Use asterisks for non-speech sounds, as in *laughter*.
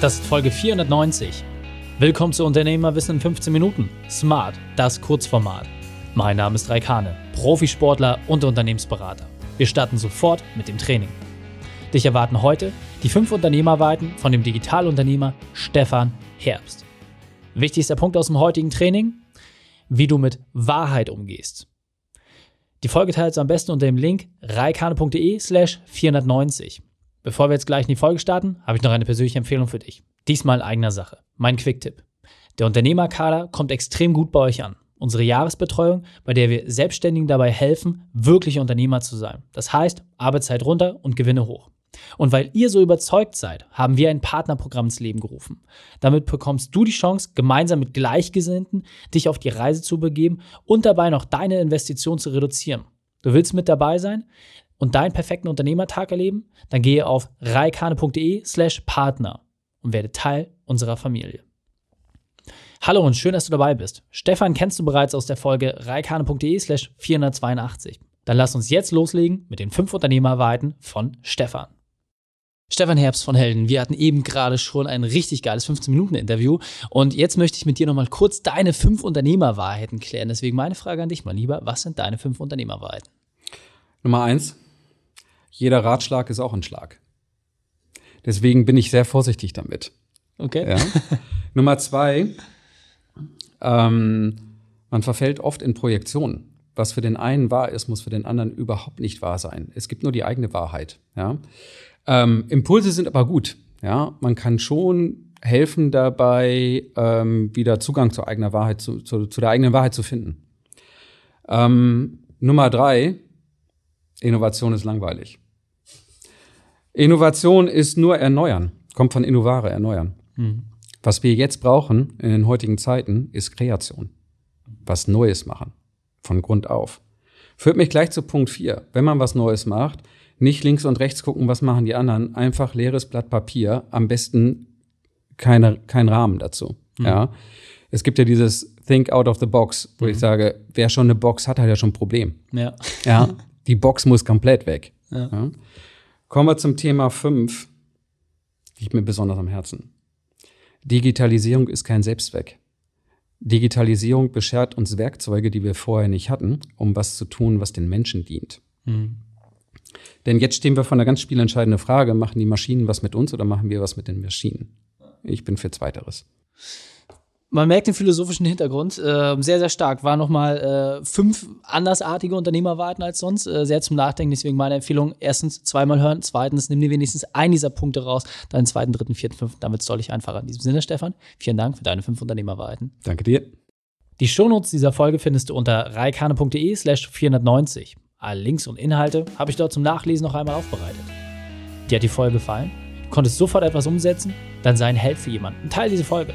Das ist Folge 490. Willkommen zu Unternehmerwissen in 15 Minuten. Smart, das Kurzformat. Mein Name ist Raikane, Profisportler und Unternehmensberater. Wir starten sofort mit dem Training. Dich erwarten heute die fünf Unternehmerweiten von dem Digitalunternehmer Stefan Herbst. Wichtigster Punkt aus dem heutigen Training, wie du mit Wahrheit umgehst. Die Folge teilst du am besten unter dem Link reikane.de slash 490. Bevor wir jetzt gleich in die Folge starten, habe ich noch eine persönliche Empfehlung für dich. Diesmal eigener Sache. Mein Quick-Tipp. Der Unternehmerkader kommt extrem gut bei euch an. Unsere Jahresbetreuung, bei der wir Selbstständigen dabei helfen, wirklich Unternehmer zu sein. Das heißt, Arbeitszeit runter und Gewinne hoch. Und weil ihr so überzeugt seid, haben wir ein Partnerprogramm ins Leben gerufen. Damit bekommst du die Chance, gemeinsam mit Gleichgesinnten dich auf die Reise zu begeben und dabei noch deine Investition zu reduzieren. Du willst mit dabei sein und deinen perfekten Unternehmertag erleben? Dann gehe auf reikane.de slash Partner und werde Teil unserer Familie. Hallo und schön, dass du dabei bist. Stefan kennst du bereits aus der Folge reikane.de slash 482. Dann lass uns jetzt loslegen mit den fünf Unternehmerweiten von Stefan. Stefan Herbst von Helden, wir hatten eben gerade schon ein richtig geiles 15-Minuten-Interview und jetzt möchte ich mit dir nochmal kurz deine fünf Unternehmerwahrheiten klären. Deswegen meine Frage an dich mal lieber, was sind deine fünf Unternehmerwahrheiten? Nummer eins, jeder Ratschlag ist auch ein Schlag. Deswegen bin ich sehr vorsichtig damit. Okay. Ja. *laughs* Nummer zwei, ähm, man verfällt oft in Projektionen. Was für den einen wahr ist, muss für den anderen überhaupt nicht wahr sein. Es gibt nur die eigene Wahrheit. Ja. Ähm, Impulse sind aber gut. Ja, man kann schon helfen dabei, ähm, wieder Zugang zur eigenen Wahrheit zu, zu, zu der eigenen Wahrheit zu finden. Ähm, Nummer drei: Innovation ist langweilig. Innovation ist nur erneuern, kommt von innovare, erneuern. Mhm. Was wir jetzt brauchen in den heutigen Zeiten ist Kreation. Was Neues machen. Von Grund auf. Führt mich gleich zu Punkt vier. Wenn man was Neues macht, nicht links und rechts gucken, was machen die anderen, einfach leeres Blatt Papier, am besten keine, kein Rahmen dazu. Mhm. Ja. Es gibt ja dieses Think out of the box, wo mhm. ich sage, wer schon eine Box hat, hat ja schon ein Problem. Ja. ja. *laughs* Die Box muss komplett weg. Ja. ja. Kommen wir zum Thema 5, liegt mir besonders am Herzen. Digitalisierung ist kein Selbstzweck. Digitalisierung beschert uns Werkzeuge, die wir vorher nicht hatten, um was zu tun, was den Menschen dient. Mhm. Denn jetzt stehen wir vor einer ganz spielentscheidenden Frage, machen die Maschinen was mit uns oder machen wir was mit den Maschinen? Ich bin für Zweiteres. Man merkt den philosophischen Hintergrund äh, sehr, sehr stark. War nochmal äh, fünf andersartige Unternehmerwarten als sonst. Äh, sehr zum Nachdenken. Deswegen meine Empfehlung: erstens zweimal hören, zweitens nimm dir wenigstens einen dieser Punkte raus, dann zweiten, dritten, vierten, fünften. Damit es deutlich einfacher. In diesem Sinne, Stefan, vielen Dank für deine fünf Unternehmerwarten. Danke dir. Die Shownotes dieser Folge findest du unter reikane.de slash 490. Alle Links und Inhalte habe ich dort zum Nachlesen noch einmal aufbereitet. Dir hat die Folge gefallen? Du konntest sofort etwas umsetzen? Dann sei ein Held für jemanden. Teil diese Folge.